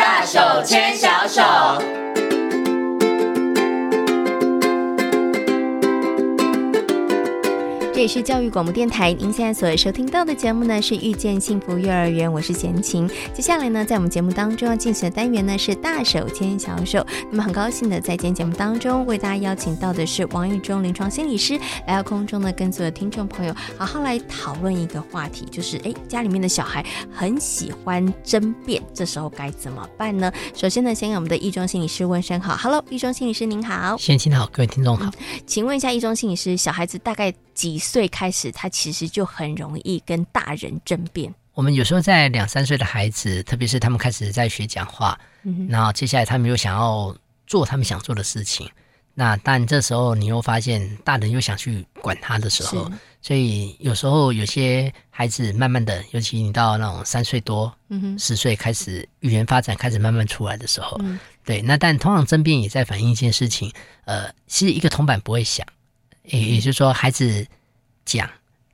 大手牵小手。这里是教育广播电台，您现在所收听到的节目呢是《遇见幸福幼儿园》，我是贤琴。接下来呢，在我们节目当中要进行的单元呢是“大手牵小手”。那么很高兴的在今天节目当中为大家邀请到的是王玉中临床心理师来到空中呢，跟所有听众朋友好好来讨论一个话题，就是哎，家里面的小孩很喜欢争辩，这时候该怎么办呢？首先呢，先给我们的意中心理师问声好，Hello，意中心理师您好，贤琴好，各位听众好，嗯，请问一下意中心理师，小孩子大概几岁开始，他其实就很容易跟大人争辩。我们有时候在两三岁的孩子，特别是他们开始在学讲话，嗯，然后接下来他们又想要做他们想做的事情，那但这时候你又发现大人又想去管他的时候，所以有时候有些孩子慢慢的，尤其你到那种三岁多、嗯、十岁开始语言发展开始慢慢出来的时候，嗯、对，那但通常争辩也在反映一件事情，呃，其实一个铜板不会响。也也就是说，孩子讲，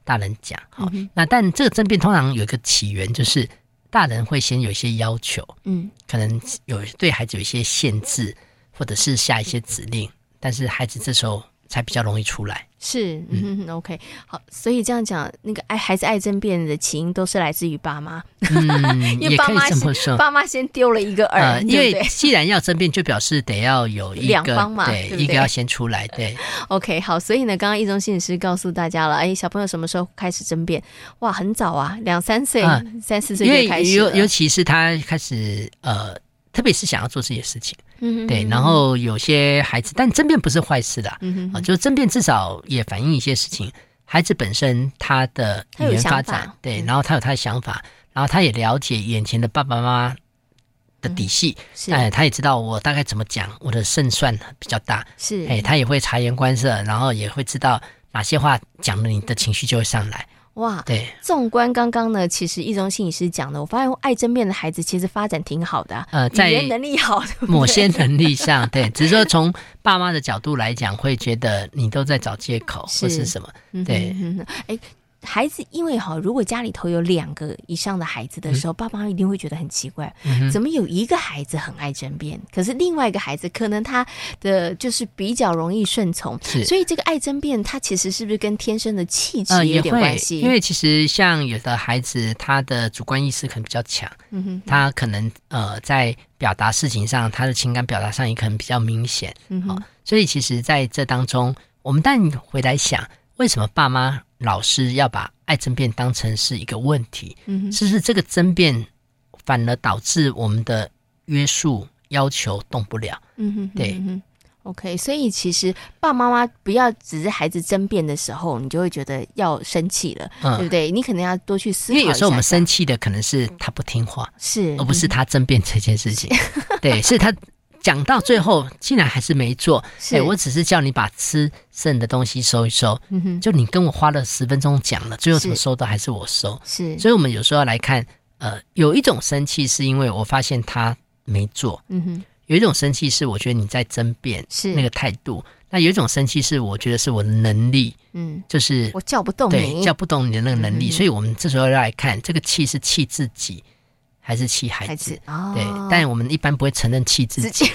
大人讲，好、嗯，那但这个争辩通常有一个起源，就是大人会先有一些要求，嗯，可能有对孩子有一些限制，或者是下一些指令，但是孩子这时候才比较容易出来。是，嗯，OK，好，所以这样讲，那个爱孩子爱争辩的起因都是来自于爸妈，嗯，因为爸妈先，爸妈先丢了一个饵、呃，因为既然要争辩，就表示得要有一个两方嘛，对，对对，一个要先出来，对，OK，好，所以呢，刚刚易中心理师告诉大家了，哎，小朋友什么时候开始争辩？哇，很早啊，两三岁、嗯、三四岁就开始，尤尤其是他开始呃。特别是想要做这些事情，嗯，对，然后有些孩子，但争辩不是坏事的，嗯啊，就是争辩至少也反映一些事情。孩子本身他的语言发展，对，然后他有他的想法，然后他也了解眼前的爸爸妈妈的底细，是，哎，他也知道我大概怎么讲，我的胜算比较大，是，哎，他也会察言观色，然后也会知道哪些话讲了，你的情绪就会上来。哇，对，纵观刚刚呢，其实易中心理师讲的，我发现爱争辩的孩子其实发展挺好的，啊，呃，在语言能力好，某些能力上，对，只是说从爸妈的角度来讲，会觉得你都在找借口或是什么，对，哎。孩子因为哈，如果家里头有两个以上的孩子的时候，嗯、爸爸妈妈一定会觉得很奇怪，嗯，怎么有一个孩子很爱争辩，可是另外一个孩子可能他的就是比较容易顺从，所以这个爱争辩，他其实是不是跟天生的气质有点关系？呃、因为其实像有的孩子，他的主观意识可能比较强，嗯哼，他可能呃在表达事情上，他的情感表达上也可能比较明显，嗯哼，所以其实在这当中，我们但回来想，为什么爸妈？老师要把爱争辩当成是一个问题，嗯，是不是这个争辩反而导致我们的约束要求动不了？嗯哼，对，OK，所以其实爸爸妈妈不要只是孩子争辩的时候，你就会觉得要生气了，嗯，对不对？你可能要多去思考。因为有时候我们生气的可能是他不听话，是，而不是他争辩这件事情，对，是他。讲到最后，竟然还是没做。哎、欸，我只是叫你把吃剩的东西收一收。嗯哼，就你跟我花了十分钟讲了，最后怎么收的还是我收。是，所以我们有时候要来看，呃，有一种生气是因为我发现他没做。嗯哼，有一种生气是我觉得你在争辩，是那个态度。那有一种生气是我觉得是我的能力。嗯，就是我叫不动你，对，叫不动你的那个能力。嗯、所以我们这时候要来看，这个气是气自己。还是气孩子，哦、对，但我们一般不会承认气自己，自己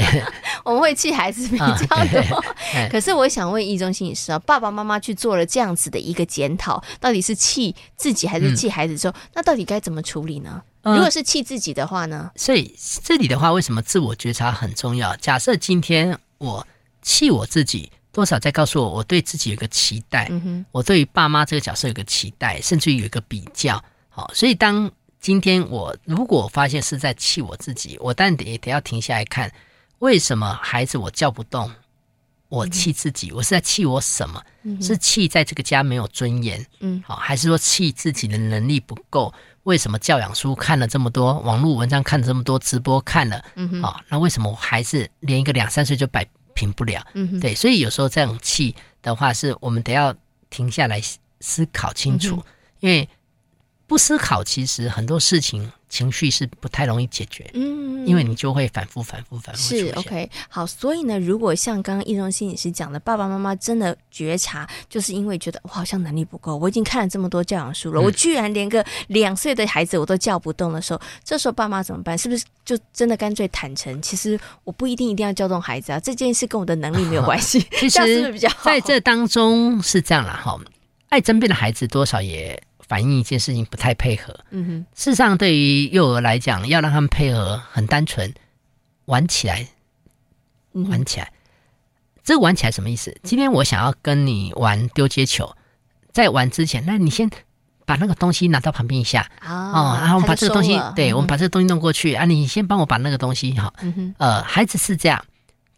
我们会气孩子比较多。哦、可是我想问易中心理师啊，爸爸妈妈去做了这样子的一个检讨，到底是气自己还是气孩子之后，嗯、那到底该怎么处理呢？嗯、如果是气自己的话呢？所以这里的话，为什么自我觉察很重要？假设今天我气我自己，多少在告诉我，我对自己有个期待，嗯，我对于爸妈这个角色有个期待，甚至于有一个比较。好，所以当今天我如果发现是在气我自己，我当然得得要停下来看，为什么孩子我叫不动，我气自己，我是在气我什么？是气在这个家没有尊严，嗯，好，还是说气自己的能力不够？为什么教养书看了这么多，网络文章看了这么多，直播看了，嗯，好，那为什么我还是连一个两三岁就摆平不了？嗯，对，所以有时候这种气的话，是我们得要停下来思考清楚，因为。不思考，其实很多事情情绪是不太容易解决，嗯，因为你就会反复、反复、反复。是 OK，好，所以呢，如果像刚刚易中心理师讲的，爸爸妈妈真的觉察，就是因为觉得我好像能力不够，我已经看了这么多教养书了，嗯、我居然连个两岁的孩子我都叫不动的时候，这时候爸妈怎么办？是不是就真的干脆坦诚？其实我不一定一定要叫动孩子啊，这件事跟我的能力没有关系。其实在这当中是这样啦，哈，爱争辩的孩子多少也。反映一件事情不太配合。嗯哼，事实上，对于幼儿来讲，要让他们配合，很单纯，玩起来，玩起来。嗯、这个玩起来什么意思？今天我想要跟你玩丢接球，在玩之前，那你先把那个东西拿到旁边一下哦，哦，然后我们把这个东西，对，我们把这个东西弄过去啊，你先帮我把那个东西好。嗯哼，呃，孩子是这样。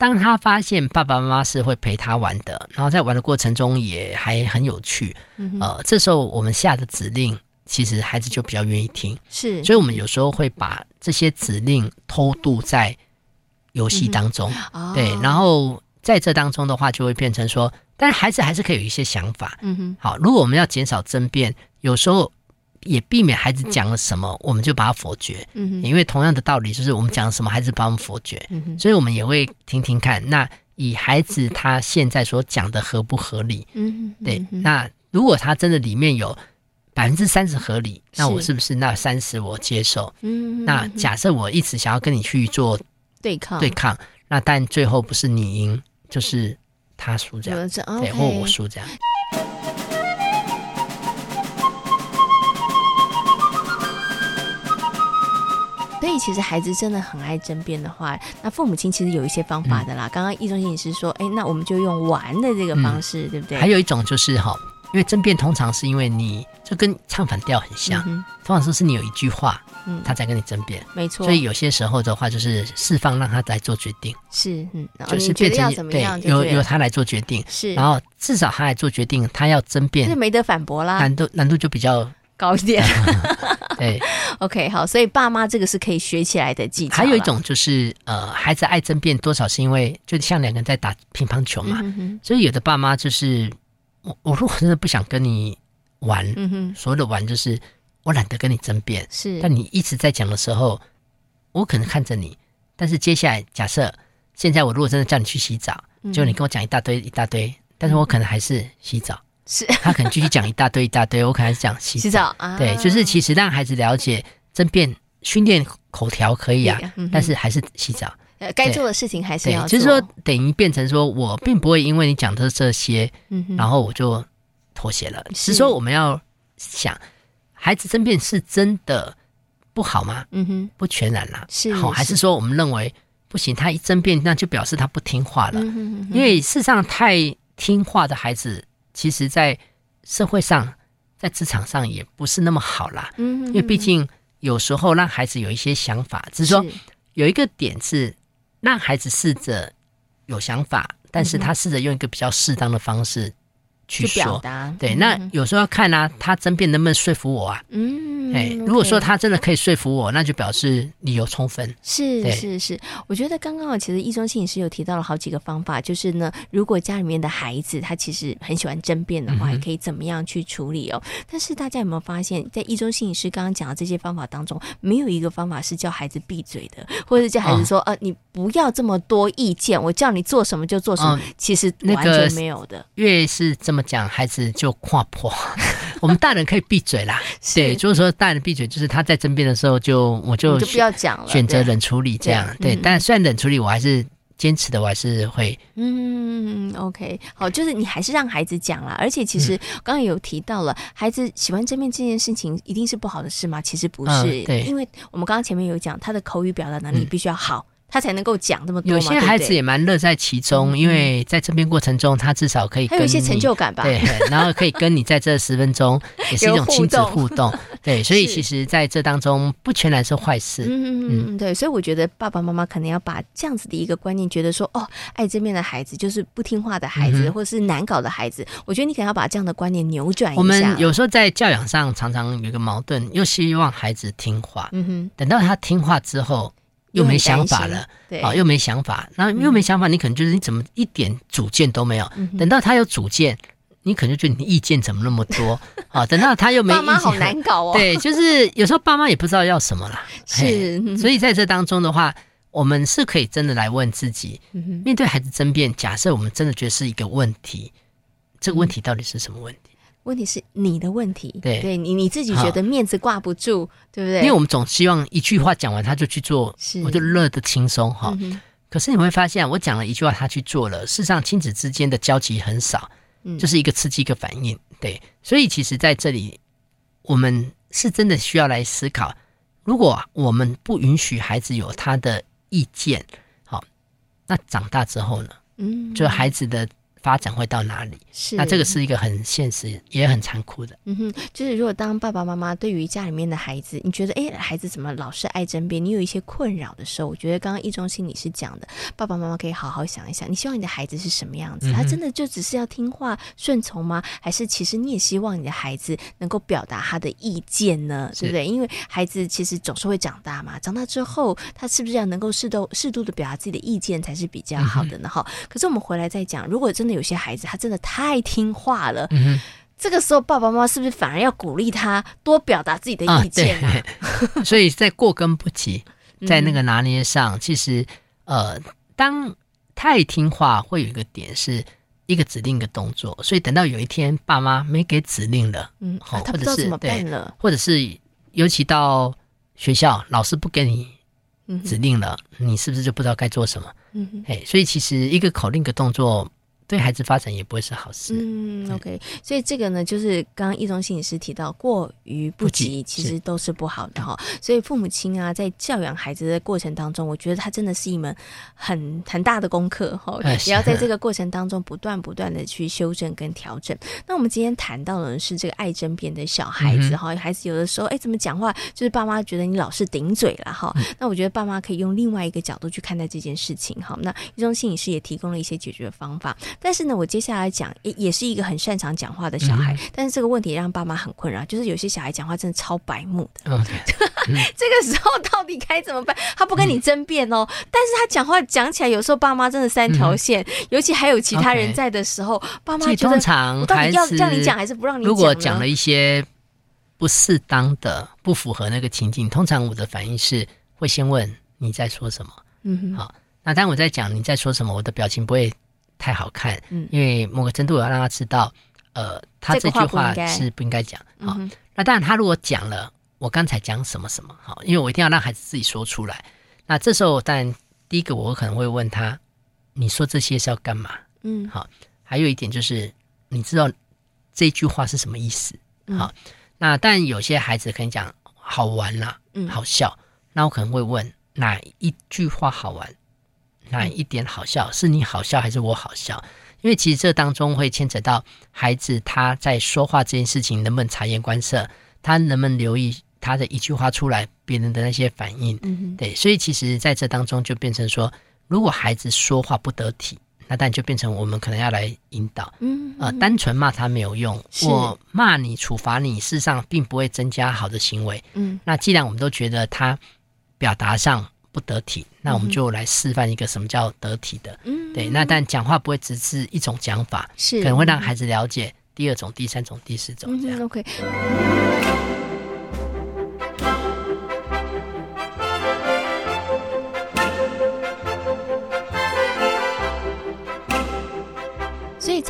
当他发现爸爸妈妈是会陪他玩的，然后在玩的过程中也还很有趣，嗯、呃，这时候我们下的指令，其实孩子就比较愿意听。是，所以我们有时候会把这些指令偷渡在游戏当中，嗯、对，然后在这当中的话，就会变成说，但是孩子还是可以有一些想法。嗯哼，好，如果我们要减少争辩，有时候。也避免孩子讲了什么，我们就把他否决。嗯，因为同样的道理，就是我们讲了什么，孩子把我们否决。嗯，所以我们也会听听看，那以孩子他现在所讲的合不合理？嗯，对。那如果他真的里面有百分之三十合理，那我是不是那三十我接受？嗯，那假设我一直想要跟你去做对抗，对抗，那但最后不是你赢，就是他输这样，对，或我输这样。所以其实孩子真的很爱争辩的话，那父母亲其实有一些方法的啦。刚刚易中心理师说，哎，那我们就用玩的这个方式，嗯、对不对？还有一种就是哈，因为争辩通常是因为你就跟唱反调很像，嗯、通常说是你有一句话，嗯，他在跟你争辩，没错。所以有些时候的话，就是释放让他来做决定，是，嗯，就是变成对，由由他来做决定，是。然后至少他来做决定，他要争辩，是没得反驳啦，难度难度就比较。高一点，对，OK，好，所以爸妈这个是可以学起来的技巧。还有一种就是，呃，孩子爱争辩，多少是因为就像两个人在打乒乓球嘛，嗯、哼所以有的爸妈就是，我 我如果真的不想跟你玩，所谓的玩就是我懒得跟你争辩，是，但你一直在讲的时候，我可能看着你，但是接下来假设现在我如果真的叫你去洗澡，就你跟我讲一大堆一大堆，但是我可能还是洗澡。是，他可能继续讲一大堆一大堆，我可能讲洗澡，洗澡啊，对，就是其实让孩子了解争辩训练口条可以啊，嗯、但是还是洗澡，呃，该做的事情还是要做，就是说等于变成说我并不会因为你讲的这些，嗯、然后我就妥协了。是，是说我们要想，孩子争辩是真的不好吗？嗯哼，不全然啦，是好，还是说我们认为不行，他一争辩那就表示他不听话了，嗯、哼哼。因为事实上太听话的孩子。其实，在社会上，在职场上也不是那么好啦。嗯，因为毕竟有时候让孩子有一些想法，只是说有一个点是让孩子试着有想法，但是他试着用一个比较适当的方式。去表达对，那有时候要看啊，他争辩能不能说服我啊？嗯，哎，如果说他真的可以说服我，那就表示理由充分。是是是，我觉得刚刚其实易中心理师有提到了好几个方法，就是呢，如果家里面的孩子他其实很喜欢争辩的话，也可以怎么样去处理哦。但是大家有没有发现，在易中心理师刚刚讲的这些方法当中，没有一个方法是叫孩子闭嘴的，或者是叫孩子说，呃，你不要这么多意见，我叫你做什么就做什么，其实完全没有的。越是这么。讲孩子就跨破，我们大人可以闭嘴啦。对，就是说大人闭嘴，就是他在争辩的时候就我就就不要讲了，选择冷处理这样。对，对，但虽然冷处理，我还是坚持的，我还是会。嗯，OK，好，就是你还是让孩子讲啦。而且其实刚刚有提到了，孩子喜欢争辩这件事情一定是不好的事吗？其实不是，嗯、对，因为我们刚刚前面有讲，他的口语表达能力必须要好。嗯他才能够讲这么多。有些孩子也蛮乐在其中，因为在这边过程中，他至少可以还有一些成就感吧。对，然后可以跟你在这十分钟 也是一种亲子互动。对，所以其实在这当中不全然是坏事。嗯嗯嗯，对，所以我觉得爸爸妈妈可能要把这样子的一个观念，觉得说哦，爱这边的孩子就是不听话的孩子，或是难搞的孩子。我觉得你可能要把这样的观念扭转一下。我们有时候在教养上常常有一个矛盾，又希望孩子听话。嗯哼，等到他听话之后。又没想法了，对，啊，又没想法，然后又没想法，你可能就是你怎么一点主见都没有。等到他有主见，你可能就觉得你的意见怎么那么多啊？等到他又没意见，爸妈好 难搞哦。对，就是有时候爸妈也不知道要什么啦。是，所以在这当中的话，我们是可以真的来问自己：面对孩子争辩，假设我们真的觉得是一个问题，这个问题到底是什么问题？问题是你的问题。对，对你你自己觉得面子挂不住，对不对？因为我们总希望一句话讲完他就去做，我就乐得轻松哈。可是你会发现，我讲了一句话，他去做了，事实上亲子之间的交集很少。嗯，就是一个刺激，一个反应，对，所以其实在这里，我们是真的需要来思考，如果我们不允许孩子有他的意见，好，那长大之后呢？嗯，就孩子的。发展会到哪里？是，那这个是一个很现实也很残酷的。嗯哼，就是如果当爸爸妈妈对于家里面的孩子，你觉得哎，孩子怎么老是爱争辩？你有一些困扰的时候，我觉得刚刚易中心理是讲的，爸爸妈妈可以好好想一想，你希望你的孩子是什么样子？他真的就只是要听话顺从吗？还是其实你也希望你的孩子能够表达他的意见呢？对不对？因为孩子其实总是会长大嘛，长大之后他是不是要能够适度适度的表达自己的意见才是比较好的呢？哈、嗯，可是我们回来再讲，如果真的。有些孩子他真的太听话了，嗯、这个时候爸爸妈妈是不是反而要鼓励他多表达自己的意见 所以在过跟不及，在那个拿捏上，嗯、其实呃，当太听话会有一个点是一个指令一个动作，所以等到有一天爸妈没给指令了，嗯，好、啊，他不知道怎么办了，或者是尤其到学校老师不给你指令了，嗯、你是不是就不知道该做什么？嗯哼，哎，所以其实一个口令一个动作。对孩子发展也不会是好事。嗯，OK，所以这个呢，就是刚刚易中心理师提到，过于不及，其实都是不好的哈。所以父母亲啊，在教养孩子的过程当中，我觉得他真的是一门很很大的功课哈。也要在这个过程当中不断不断的去修正跟调整。那我们今天谈到的是这个爱争辩的小孩子哈，孩子有的时候哎，怎么讲话，就是爸妈觉得你老是顶嘴了哈。那我觉得爸妈可以用另外一个角度去看待这件事情哈。那易中心理师也提供了一些解决的方法。但是呢，我接下来讲也也是一个很擅长讲话的小孩，嗯、但是这个问题让爸妈很困扰，就是有些小孩讲话真的超白目的。这个时候到底该怎么办？他不跟你争辩哦，嗯、但是他讲话讲起来，有时候爸妈真的三条线，嗯、尤其还有其他人在的时候爸妈觉得通常到底要让你讲还是不让你讲？如果讲了一些不适当的、不符合那个情境，通常我的反应是会先问你在说什么。嗯哼，好，那当我在讲你在说什么，我的表情不会。太好看，嗯，因为某个程度我要让他知道，呃，他这句话是不应该讲。好，那当然他如果讲了，我刚才讲什么什么，好，因为我一定要让孩子自己说出来。那这时候，当然第一个我可能会问他，你说这些是要干嘛？嗯，好，还有一点就是，你知道这句话是什么意思？好，那但有些孩子可能讲好玩啦，嗯，好笑，那我可能会问哪一句话好玩？那一点好笑，是你好笑还是我好笑？因为其实这当中会牵扯到孩子他在说话这件事情能不能察言观色，他能不能留意他的一句话出来别人的那些反应。嗯，对，所以其实在这当中就变成说，如果孩子说话不得体，那但就变成我们可能要来引导。嗯，呃，单纯骂他没有用，我骂你处罚你，事实上并不会增加好的行为。嗯，那既然我们都觉得他表达上。不得体，那我们就来示范一个什么叫得体的。嗯，对，那但讲话不会只是一种讲法，是可能会让孩子了解第二种、第三种、第四种这样。嗯，OK。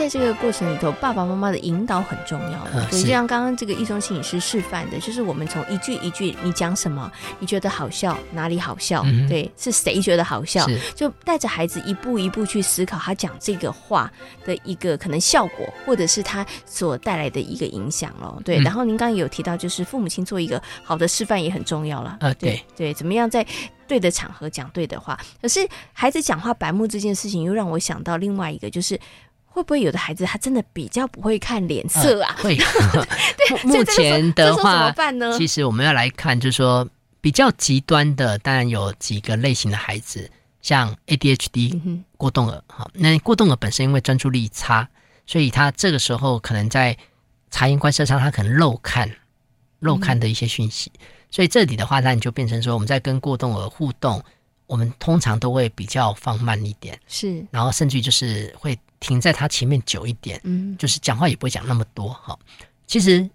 在这个过程里头，爸爸妈妈的引导很重要的。对，就像刚刚这个一中心理师示范的，就是我们从一句一句，你讲什么，你觉得好笑，哪里好笑？嗯、对，是谁觉得好笑？就带着孩子一步一步去思考他讲这个话的一个可能效果，或者是他所带来的一个影响咯。对，嗯、然后您刚刚有提到，就是父母亲做一个好的示范也很重要了。呃，对对，对，怎么样在对的场合讲对的话？可是孩子讲话白目这件事情，又让我想到另外一个，就是。会不会有的孩子他真的比较不会看脸色啊？呃、会。对，目前的话，怎么办呢？其实我们要来看，就是说比较极端的，当然有几个类型的孩子，像 ADHD 过动儿。好、那过动儿本身因为专注力差，所以他这个时候可能在察言观色上，他可能漏看漏看的一些讯息。嗯、所以这里的话，那你就变成说，我们在跟过动儿互动，我们通常都会比较放慢一点，是，然后甚至就是会。停在他前面久一点，嗯，就是讲话也不会讲那么多哈。其实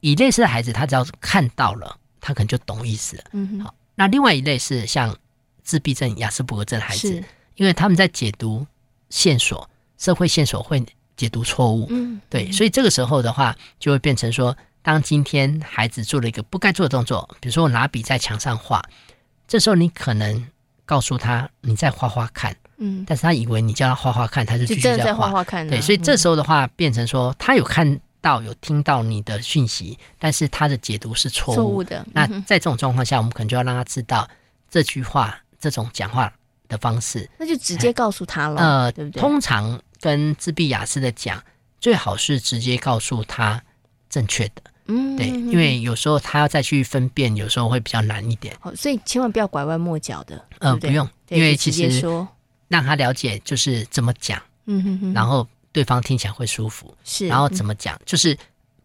以类似的孩子，他只要看到了，他可能就懂意思了。嗯，好。那另外一类是像自闭症、亚斯伯格症的孩子，因为他们在解读线索、社会线索会解读错误，嗯，对，所以这个时候的话，就会变成说，当今天孩子做了一个不该做的动作，比如说我拿笔在墙上画，这时候你可能告诉他你再画画看，嗯，但是他以为你叫他画画看，他就继续在画画看，对，所以这时候的话，变成说他有看到有听到你的讯息，但是他的解读是错误的。那在这种状况下，我们可能就要让他知道这句话这种讲话的方式，那就直接告诉他了，呃，对不对？通常。跟自闭雅思的讲，最好是直接告诉他正确的，嗯，对，因为有时候他要再去分辨，有时候会比较难一点。好，所以千万不要拐弯抹角的，呃，对对不用，因为其实说让他了解就是怎么讲，嗯哼哼，然后对方听起来会舒服，是，然后怎么讲，就是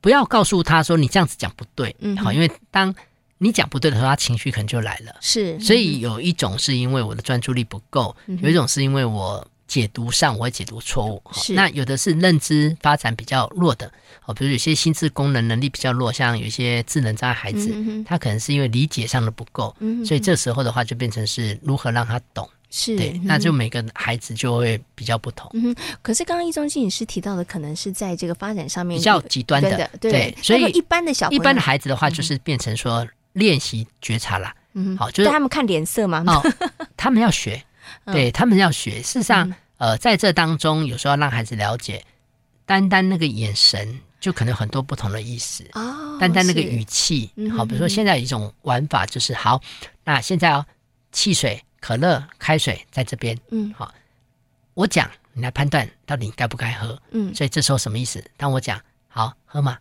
不要告诉他说你这样子讲不对，嗯，好，因为当你讲不对的时候，他情绪可能就来了，是，所以有一种是因为我的专注力不够，有一种是因为我。解读上我会解读错误，是。那有的是认知发展比较弱的，哦，比如有些心智功能能力比较弱，像有些智能障碍孩子，嗯、他可能是因为理解上的不够，嗯、所以这时候的话就变成是如何让他懂，是那就每个孩子就会比较不同。嗯，可是刚刚一中心理师提到的，可能是在这个发展上面比较极端的，对，对所以一般的小一般的孩子的话，就是变成说练习觉察啦，嗯，好，就是他们看脸色嘛，哦，他们要学，对他们要学，事实上。嗯呃，在这当中，有时候要让孩子了解，单单那个眼神就可能很多不同的意思。哦，单单那个语气，是好，比如说现在有一种玩法就是，好，那现在哦，汽水、可乐、开水在这边，嗯，好，我讲，你来判断到底该不该喝。嗯，所以这时候什么意思？当我讲，好，喝吗？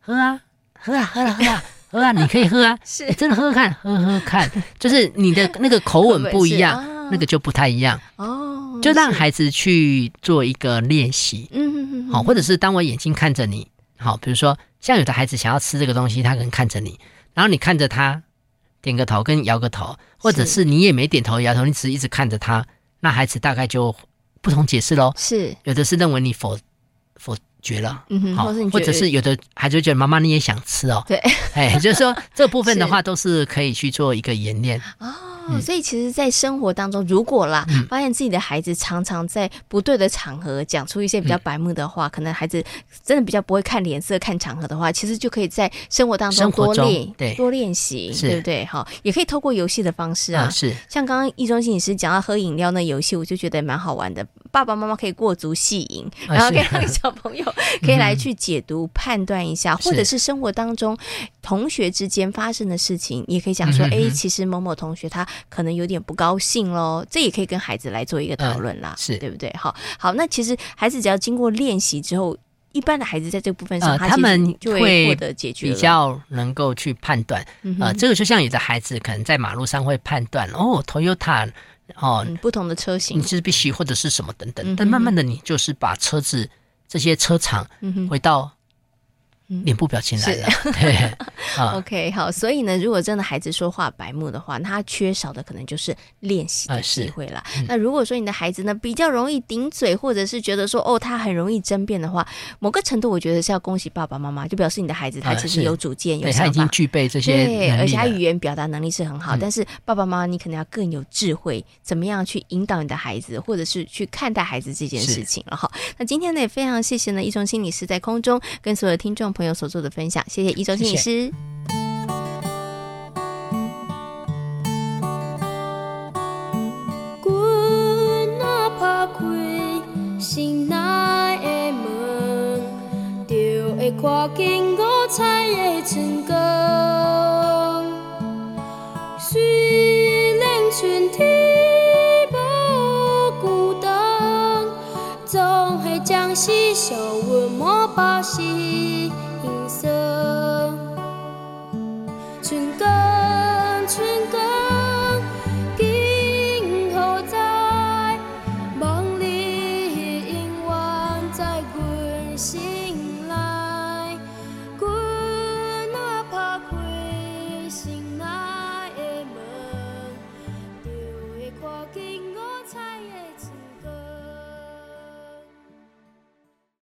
喝啊，喝啊，喝啊，喝啊，喝啊，你可以喝啊，是，真的喝喝看，喝喝看，就是你的那个口吻不一样，啊、那个就不太一样。哦。就让孩子去做一个练习，嗯嗯嗯，好，或者是当我眼睛看着你，好，比如说像有的孩子想要吃这个东西，他可能看着你，然后你看着他，点个头跟摇个头，或者是。你也没点头摇头，你只是一直看着他，那孩子大概就不同解释喽。是，有的是认为你否否决了，嗯哼，好，或者是有的孩子觉得妈妈你也想吃哦，对，哎，就是说这部分的话 都是可以去做一个演练。啊。哦，所以其实，在生活当中，如果啦，发现自己的孩子常常在不对的场合讲出一些比较白目的话，可能孩子真的比较不会看脸色、看场合的话，其实就可以在生活当中多练，对，多练习，对不对？哈，也可以透过游戏的方式啊，是。像刚刚易中心理师讲到喝饮料那游戏，我就觉得蛮好玩的。爸爸妈妈可以过足戏瘾，然后可以让小朋友 可以来去解读、判断一下，或者是生活当中同学之间发生的事情，也可以讲说，哎，其实某某同学他。可能有点不高兴喽，这也可以跟孩子来做一个讨论啦，嗯、是对不对？好，好，那其实孩子只要经过练习之后，一般的孩子在这个部分上，他们就会获得解决，比较能够去判断。呃，这个就像有的孩子可能在马路上会判断哦，Toyota 哦、嗯，不同的车型，你是必须或者是什么等等，嗯、但慢慢的你就是把车子这些车厂回到。脸部表情来了，对，OK，好，所以呢，如果真的孩子说话白目的话，那他缺少的可能就是练习的机会了。嗯、那如果说你的孩子呢比较容易顶嘴，或者是觉得说哦他很容易争辩的话，某个程度我觉得是要恭喜爸爸妈妈，就表示你的孩子他其实有主见，有想法，他已经具备这些，对，而且他语言表达能力是很好。嗯、但是爸爸妈妈你可能要更有智慧，怎么样去引导你的孩子，或者是去看待孩子这件事情了哈。那今天呢也非常谢谢呢一中心理师在空中跟所有的听众朋友所做的分享，谢谢一周心理师。